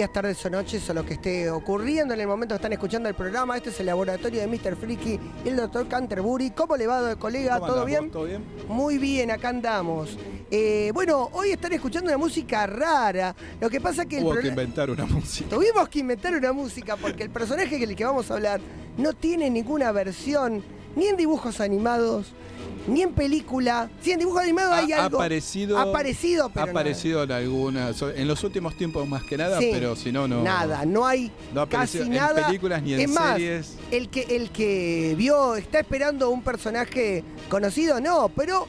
Días, tardes o noches o lo que esté ocurriendo en el momento que están escuchando el programa. Este es el laboratorio de Mr. Freaky y el Dr. Canterbury. ¿Cómo le va, colega? ¿Cómo ¿Todo bien? ¿Todo bien? Muy bien, acá andamos. Eh, bueno, hoy están escuchando una música rara. Lo que pasa que el que inventar una música. Tuvimos que inventar una música porque el personaje del que vamos a hablar no tiene ninguna versión, ni en dibujos animados, ni en película. Sí, en dibujos animados hay Ha, ha algo. aparecido, Ha aparecido, pero ha nada. aparecido en algunas, en los últimos tiempos más que nada, Sí. pero si no, no. Nada, no hay No casi aparecido en nada. películas ni en es más, series. El que, el que vio, está esperando un personaje conocido, no, pero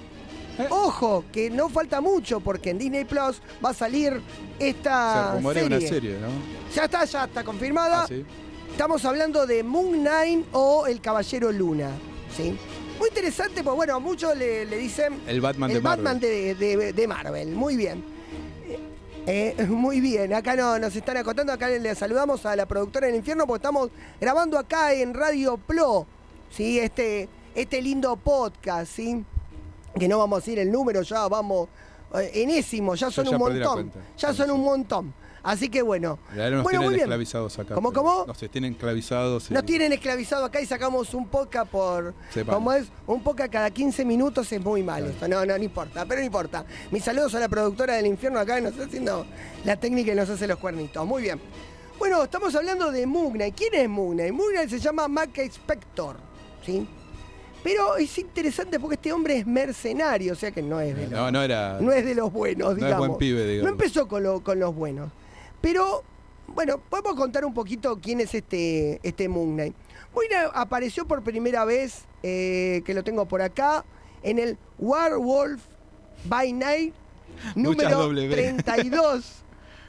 Eh. ojo, que no falta mucho porque en Disney Plus va a salir esta Se serie. una serie, ¿no? Ya está, ya está confirmada. Ah, sí. Estamos hablando de Moon Knight o El Caballero Luna. ¿sí? Muy interesante, pues bueno, muchos le, le dicen El Batman el de Marvel. Batman de, de- de Marvel. Muy bien. Eh, eh, muy bien, acá no, nos están acotando, acá le saludamos a la productora del infierno porque estamos grabando acá en Radio Plo, ¿sí? este, este lindo podcast, ¿sí? que no vamos a decir el número, ya vamos eh, enésimo, ya son ya un montón, ya son un montón. Así que bueno, nos bueno, muy bien. esclavizados acá. ¿Cómo, cómo? No se tienen esclavizados. Nos tienen esclavizado acá y sacamos un podcast por. Como es, un podcast cada 15 minutos es muy mal esto. No, no, no importa, pero no importa. Mis saludos a la productora del infierno acá que nos está haciendo la técnica y nos hace los cuernitos. Muy bien. Bueno, estamos hablando de Mugna. ¿Quién es Mugna? Mugna se llama Maca Spector. ¿Sí? Pero es interesante porque este hombre es mercenario, o sea que no es de los, No, no era. no es de los buenos, no es digamos. buen pibe, digamos. No empezó con, lo- con los buenos. Pero, bueno, podemos contar un poquito quién es este, este Moon Knight. Moon Knight apareció por primera vez, eh, que lo tengo por acá, en el Werewolf by Night número W. 32.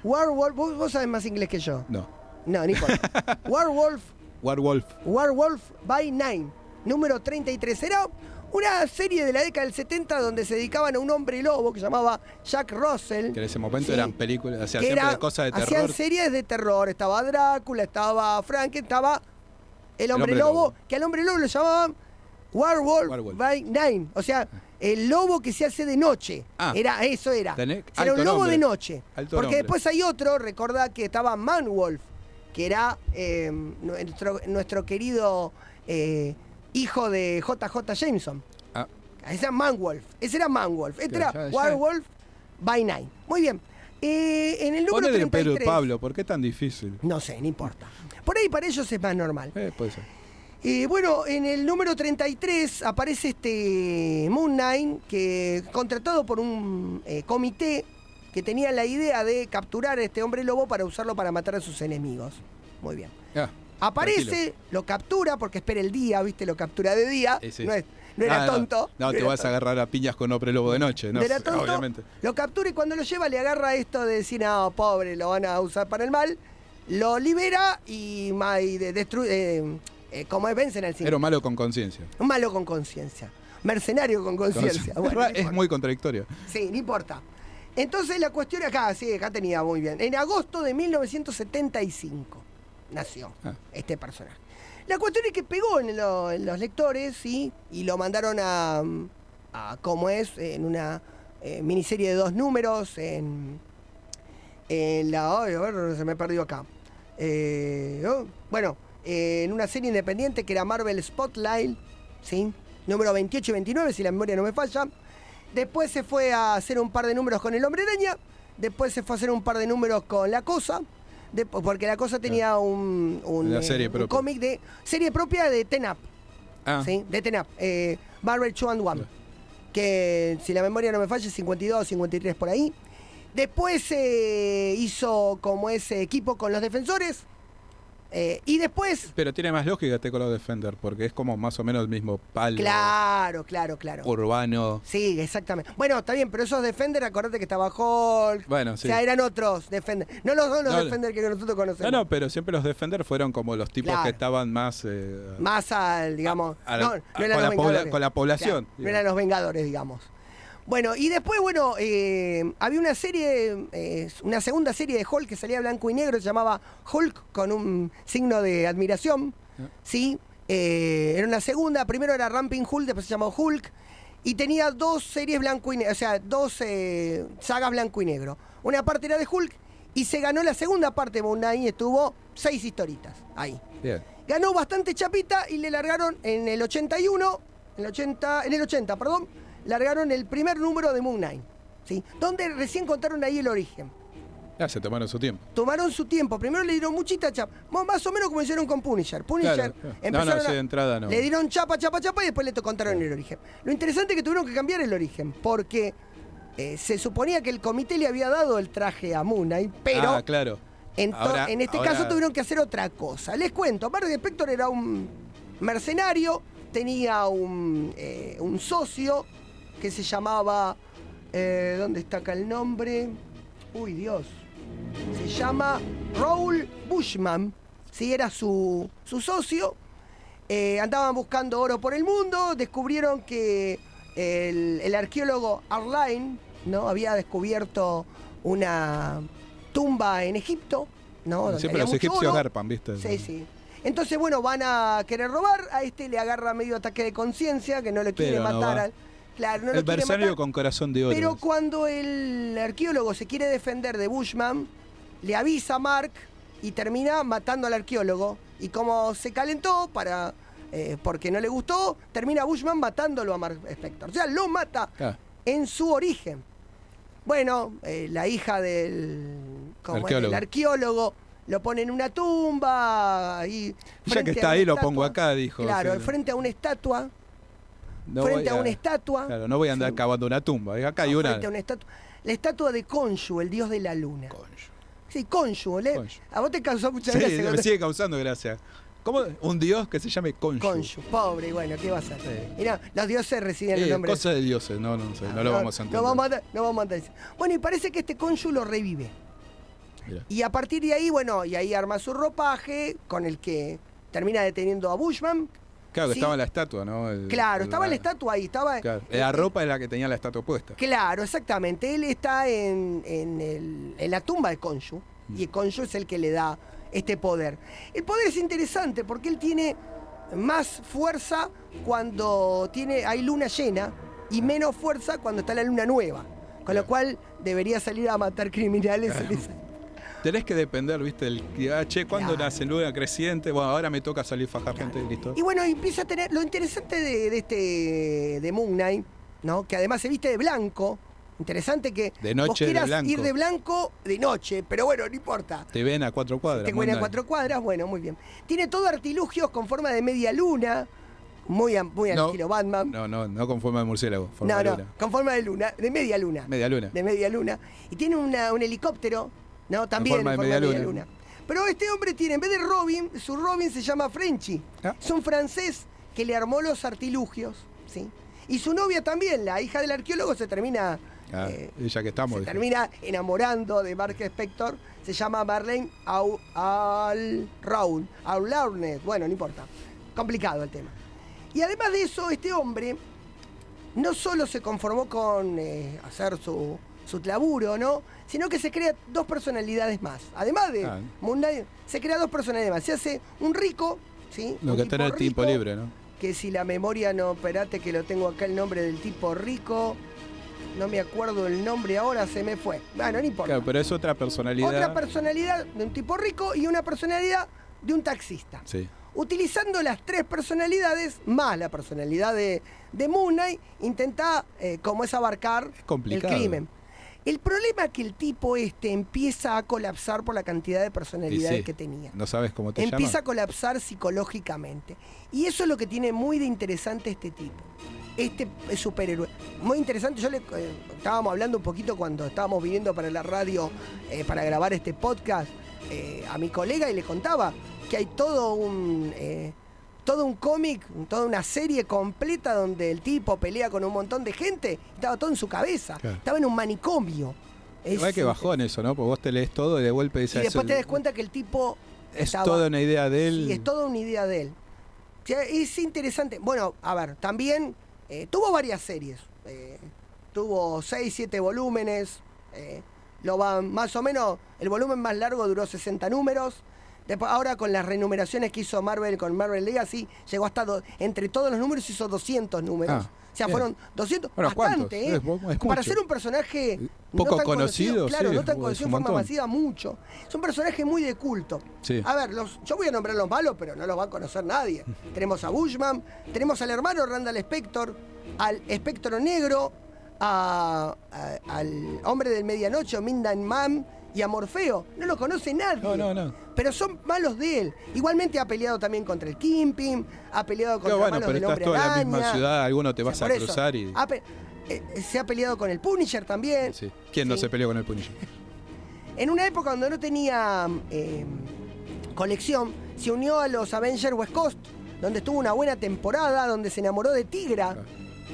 Werewolf, ¿vos, vos sabés más inglés que yo. No. No, ni importa. Werewolf Werewolf. Werewolf by Nine, número 33. Era una serie de la década del 70 donde se dedicaban a un hombre lobo que se llamaba Jack Russell. Que en ese momento Sí. eran películas, o sea, era- de cosas de Hacían terror. series de terror. Estaba Drácula, estaba Franken, estaba el hombre, hombre lobo, lobo. que al hombre lobo lo llamaban Werewolf, Werewolf. by Nine. O sea, el lobo que se hace de noche. Ah. era Eso era. Tenés Era un lobo nombre. de noche. Porque nombre. después hay otro, recordá que estaba Manwolf, que era eh, nuestro, nuestro querido eh, hijo de JJ Jameson. Ah, Ese era Manwolf. Ese era Manwolf. Este Claro, era ya- ya. Werewolf by Night. Muy bien. Eh, en el número ponele Pedro 33. y Pablo, ¿por qué tan difícil? No sé, no importa. Por ahí para ellos es más normal. Eh, puede ser. Y bueno, en el número 33 aparece este Moon Knight, que contratado por un eh, comité que tenía la idea de capturar a este hombre lobo para usarlo para matar a sus enemigos. Muy bien. Ah, Aparece, tranquilo. lo captura, porque espera el día, ¿viste? Lo captura de día. Sí. No, es- no era Ah, tonto. No, te vas a agarrar a piñas con hombre lobo de noche, ¿no? No era tonto. Obviamente. Lo captura y cuando lo lleva le agarra esto de decir, no, pobre, lo van a usar para el mal. Lo libera y, destruye. eh, eh, como es, vencen al cine. Era un malo con conciencia. Un malo con conciencia. Mercenario con conciencia. Bueno, es muy contradictorio. Sí, no importa. Entonces la cuestión acá, sí, acá tenía muy bien. En agosto de 1975 nació Ah. este personaje. La cuestión es que pegó en, lo- en los lectores, sí, y lo mandaron a, a como es, en una eh, miniserie de dos números, en, en la... a ver, se me perdió acá. Eh, oh, bueno, eh, en una serie independiente que era Marvel Spotlight, ¿sí? Número 28 y 29, si la memoria no me falla. Después se fue a hacer un par de números con el Hombre Araña. Después se fue a hacer un par de números con La Cosa. Porque La Cosa tenía un, un, eh, un cómic de... Serie propia de Ten Up, Ah, ¿sí? De Ten Up. Eh, Marvel 2 and 1 Claro. que si la memoria no me falla, 52, 53 por ahí. Después eh, hizo como ese equipo con los defensores. Eh, y después, pero tiene más lógica este con los Defender, porque es como más o menos el mismo palo claro, claro, claro. urbano. Sí, exactamente. Bueno, está bien, pero esos Defender, acordate que estaba Hulk. Bueno, O sí. sea, eran otros Defender. No los son los No, Defender que nosotros conocemos. No, no, pero siempre los Defender fueron como los tipos Claro. que estaban más. eh, Más al, digamos. A la- no, a- no con eran la los pobla- Vengadores. con la población, Claro, no eran los Vengadores, digamos. Bueno, y después, bueno, eh, había una serie, eh, una segunda serie de Hulk que salía blanco y negro, se llamaba Hulk con un signo de admiración, Ah. ¿sí? Eh, era una segunda, primero era Ramping Hulk, después se llamó Hulk, y tenía dos series blanco y negro, o sea, dos eh, sagas blanco y negro. Una parte era de Hulk Y se ganó la segunda parte de Moon Knight y estuvo seis historitas ahí. Bien. Ganó bastante chapita y le largaron en el 81, en el 80, en el 80, perdón, largaron el primer número de Moon Knight, ¿sí? Donde recién contaron ahí el origen. Ya se tomaron su tiempo. Tomaron su tiempo, primero le dieron muchita chapa, más o menos como hicieron con Punisher. Punisher Claro, claro. No, empezaron no, a- de entrada no. le dieron chapa, chapa, chapa y después le contaron el origen. Lo interesante es que tuvieron que cambiar el origen, porque eh, se suponía que el comité le había dado el traje a Moon Knight, pero ah, claro. en, to- Ahora- en este ahora- caso tuvieron que hacer otra cosa. Les cuento, Mark Spector era un mercenario, tenía un, eh, un socio que se llamaba... eh, ¿Dónde está acá el nombre? Uy, Dios. Se llama Raúl Bushman. Sí, era su, su socio. Eh, andaban buscando oro por el mundo, descubrieron que el, el arqueólogo Arline ¿no? había descubierto una tumba en Egipto, ¿no? Donde Siempre los egipcios oro. garpan, ¿viste? Sí, sí. Entonces, bueno, van a querer robar, a este le agarra medio ataque de conciencia, que no le quiere Pero matar al... Claro, no El matar. con corazón de oro. Pero cuando el arqueólogo se quiere defender de Bushman, le avisa a Mark y termina matando al arqueólogo. Y como se calentó para eh, porque no le gustó, termina Bushman matándolo a Mark Spector. O sea, lo mata Ah, en su origen. Bueno, eh, la hija del. Arqueólogo. del arqueólogo lo pone en una tumba. Y Ya que está ahí, lo pongo acá, dijo. Claro, Sí. frente a una estatua. No frente a una estatua. Claro, no voy a andar Sí. cavando una tumba. Acá hay No, una. frente a una estatua. La estatua de Khonshu, el dios de la luna. Concho. Sí, Khonshu, ¿le? Khonshu. A vos te causó mucha Sí, gracia. me sigue causando gracia. ¿Cómo? Un dios que se llame Conchu. Khonshu, pobre, bueno, ¿qué va a hacer? Sí. No, los dioses reciben Eh, el nombre. cosa de dioses, no, no, sé, no, lo vamos a entender. No vamos a, no vamos a entender. Bueno, y parece que este Khonshu lo revive. Mirá. Y a partir de ahí, bueno, y ahí arma su ropaje con el que termina deteniendo a Bushman. Claro, que Sí. estaba la estatua, ¿no? El- Claro, el- estaba la estatua ahí, estaba. Claro, la eh, ropa es la que tenía la estatua puesta. Claro, exactamente. Él está en, en el- en la tumba de Khonshu. Mm. Y Khonshu es el que le da este poder. El poder es interesante porque él tiene más fuerza cuando tiene, hay luna llena y menos fuerza cuando está la luna nueva. Con lo cual debería salir a matar criminales. en esa- Tenés que depender, ¿viste? El, ah, che, ¿cuándo Claro. nace luna creciente? Bueno, ahora me toca salir fajar gente, listo. Y bueno, empieza a tener. Lo interesante de, de este. de Moon Knight, ¿no? Que además se viste de blanco. Interesante que De vos noche de quieras blanco. ir de blanco de noche, pero bueno, no importa. Te ven a cuatro cuadras. Te cuenta a cuatro cuadras, bueno, muy bien. Tiene todo artilugios con forma de media luna, muy, muy al No, estilo Batman. No, no, no con forma de murciélago. Forma no, de no, luna. con forma de luna, de media luna. Media luna. De media luna. Y tiene una- un helicóptero, ¿no? También forma en de forma de media media luna. luna. Pero este hombre tiene, en vez de Robin, su Robin se llama Frenchy. Ah. Es un francés que le armó los artilugios, ¿sí? Y su novia también, la hija del arqueólogo, se termina... Ah, eh, ya que estamos. se dije. termina enamorando de Mark Spector. Se llama Marlene Au- Al Raun. Bueno, no importa. Complicado el tema. Y además de eso, este hombre no solo se conformó con eh, hacer su, su laburo, ¿no? Sino que se crea dos personalidades más. Además de Ah. Knight, se crea dos personalidades más. Se hace un rico, ¿sí? Lo Un que tipo tener tiempo rico, libre, ¿no? que si la memoria no, esperate que lo tengo acá el nombre del tipo rico, no me acuerdo el nombre ahora, se me fue. Bueno, no importa. Claro, pero es otra personalidad. Otra personalidad de un tipo rico y una personalidad de un taxista. Sí. Utilizando las tres personalidades, más la personalidad de, de Moon Knight, intenta, eh, como es abarcar el crimen. El problema es que el tipo este empieza a colapsar por la cantidad de personalidades sí, que tenía No sabes cómo te empieza a colapsar psicológicamente. Y eso es lo que tiene muy de interesante este tipo. Este superhéroe. Muy interesante. Yo le eh, estábamos hablando un poquito cuando estábamos viniendo para la radio eh, para grabar este podcast eh, a mi colega y le contaba que hay todo un. Todo un cómic, toda una serie completa donde el tipo pelea con un montón de gente, estaba todo en su cabeza, Claro. estaba en un manicomio. Es- Igual que bajón eso, ¿no? Porque vos te lees todo y de golpe y dices. después te das cuenta que el tipo Es estaba- toda una idea de él. Sí, es toda una idea de él. O sea, es interesante. Bueno, a ver, también eh, tuvo varias series. Eh, tuvo 6, 7 volúmenes. eh, lo va, más o menos, el volumen más largo duró 60 números. Después, ahora con las renumeraciones que hizo Marvel con Marvel Legacy, llegó hasta, do- entre todos los números, hizo 200 números. Ah, o sea, bien. fueron 200, Bueno, bastante. ¿eh? Es mu- es Para ser un personaje no Poco tan conocido, claro, sí, no tan conocido en forma masiva, mucho. Es un personaje muy de culto. Sí. A ver, los, yo voy a nombrar los malos, pero no los va a conocer nadie. tenemos a Bushman, tenemos al hermano Randall Spector, al Espectro Negro, a- a- al hombre del medianoche, Mindan Man y a Morfeo. No lo conoce nadie. No, no, no. Pero son malos de él. Igualmente ha peleado también contra el Kingpin, ha peleado contra Claro, bueno, malos pero del estás hombre toda la misma ciudad, alguno te O sea, vas a eso, cruzar y. ha pe- eh, se ha peleado con el Punisher también. Sí. ¿Quién no se peleó con el Punisher? En una época donde no tenía eh, colección, se unió a los Avengers West Coast, donde estuvo una buena temporada, donde se enamoró de Tigra.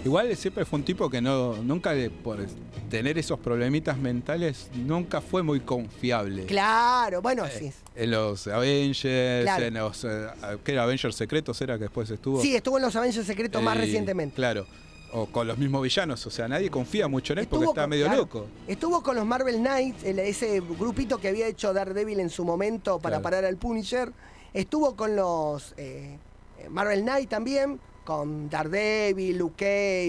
Igual siempre fue un tipo que no, nunca le- por tener esos problemitas mentales, nunca fue muy confiable. Claro, bueno, sí. En los Avengers, Claro. en los eh, ¿qué era Avengers secretos era que después estuvo. Sí, estuvo en los Avengers Secretos más Eh, recientemente. Claro. O con los mismos villanos, o sea, nadie confía mucho en él porque está con- medio claro, loco. Estuvo con los Marvel Knights, el- ese grupito que había hecho Daredevil en su momento para Claro. parar al Punisher. Estuvo con los eh, eh, Marvel Knights también, con Daredevil, Luke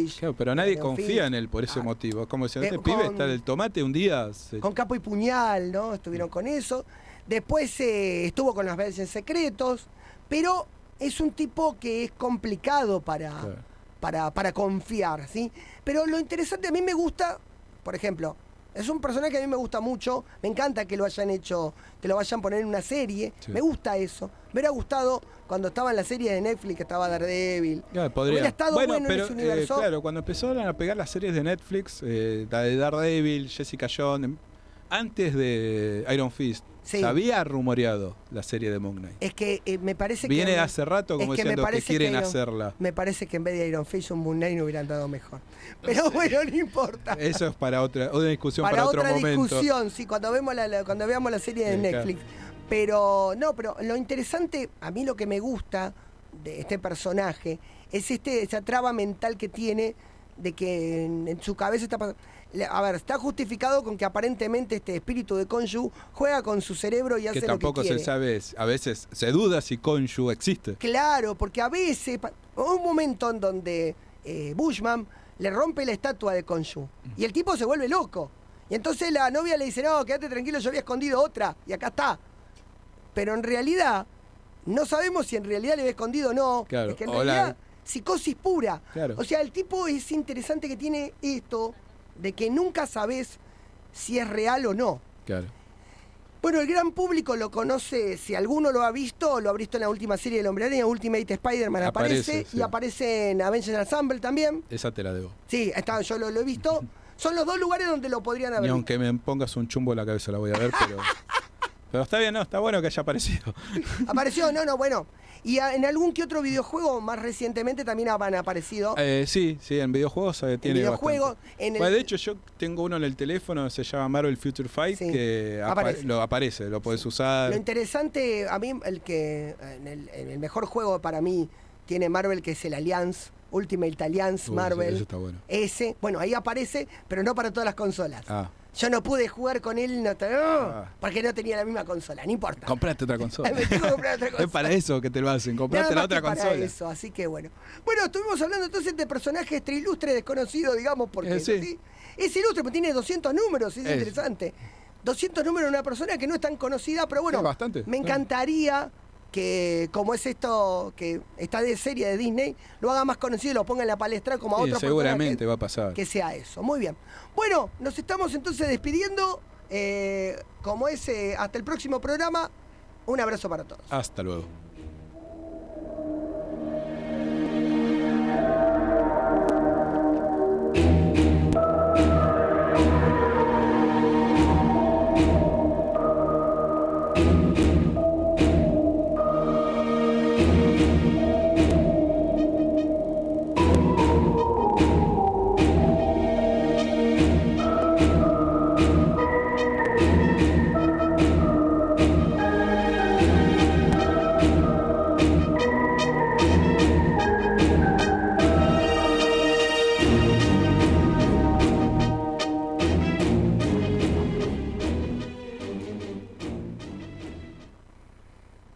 Cage. Claro, pero nadie confía en él por ese Ah. motivo. Es como si este Eh, pibe con- está del tomate un día. se- con capo y puñal, ¿no? Estuvieron con eso. Después eh, estuvo con los Avengers Secretos, pero es un tipo que es complicado para, Claro. para, para confiar, ¿sí? Pero lo interesante, a mí me gusta, por ejemplo, es un personaje que a mí me gusta mucho, me encanta que lo hayan hecho, que lo vayan a poner en una serie, Sí. me gusta eso. Me hubiera gustado cuando estaba en la serie de Netflix, que estaba Daredevil. Claro, podría. Hubiera estado bueno en pero, ese universo. eh, claro, cuando empezaron a pegar las series de Netflix, eh, la de Daredevil, Jessica Jones, antes de Iron Fist, Sí. se había rumoreado la serie de Moon Knight. Es que eh, me parece que... Viene me- hace rato como es que diciendo que, quieren que Iron- hacerla. Me parece que en vez de Iron Fist un Moon Knight no hubieran dado mejor. Pero bueno, no importa. Eso es para otra, otra discusión para, para, otro otra momento. discusión, sí, cuando vemos la, la- cuando veamos la serie de Sí, claro. Netflix. Pero no, pero lo interesante, a mí lo que me gusta de este personaje es este esa traba mental que tiene de que en, en su cabeza está pas- le- a ver, está justificado con que aparentemente este espíritu de Konshu juega con su cerebro y hace Que lo tampoco que quiere. se sabe, a veces se duda si Konshu existe. Claro, porque a veces, un momento en donde eh, Bushman le rompe la estatua de Konshu y el tipo se vuelve loco. Y entonces la novia le dice, no, quédate tranquilo, yo había escondido otra y acá está. Pero en realidad, no sabemos si en realidad le había escondido o no. Claro, Es que en realidad, psicosis pura. Claro. O sea, el tipo es interesante que tiene esto de que nunca sabes si es real o no. Claro. Bueno, el gran público lo conoce, si alguno lo ha visto, lo ha visto en la última serie del Hombre Araña, Ultimate Spider-Man aparece, Aparece, sí. y aparece en Avengers Ensemble también. Esa te la debo. Sí, está, yo lo, lo he visto. Son los dos lugares donde lo podrían haber visto. aunque me pongas un chumbo en la cabeza la voy a ver, pero. pero está bien, no, está bueno que haya aparecido. Apareció, no, no, bueno. Y a- en algún que otro videojuego más recientemente también han aparecido. Eh, sí, sí, en videojuegos eh, tiene videojuegos, bastante. en el- Bueno, de hecho, yo tengo uno en el teléfono, se llama Marvel Future Fight, Sí, que apa- aparece. lo aparece, lo podés usar. Lo interesante, a mí, el que en el, en el mejor juego para mí tiene Marvel, que es el Alliance, Ultimate Alliance Marvel. Eso está bueno. Ese, bueno, ahí aparece, pero no para todas las consolas. Ah, Yo no pude jugar con él no te- Ah. porque no tenía la misma consola, no importa. comprate otra consola. Me tengo que comprar otra es consola. para eso que te lo hacen, Nada comprate la otra que para consola. eso, así que bueno. Bueno, estuvimos hablando entonces de personajes ilustres desconocidos, digamos, porque Eh, sí. ¿sí? es ilustre, pero tiene 200 números, es, Es. interesante. 200 números de una persona que no es tan conocida, pero bueno, bastante, me encantaría que, como es esto, que está de serie de Disney, lo haga más conocido y lo ponga en la palestra como a Sí, otro seguramente personaje va a pasar. que sea eso. Muy bien. Bueno, nos estamos entonces despidiendo. eh, como es, eh, hasta el próximo programa. Un abrazo para todos. Hasta luego.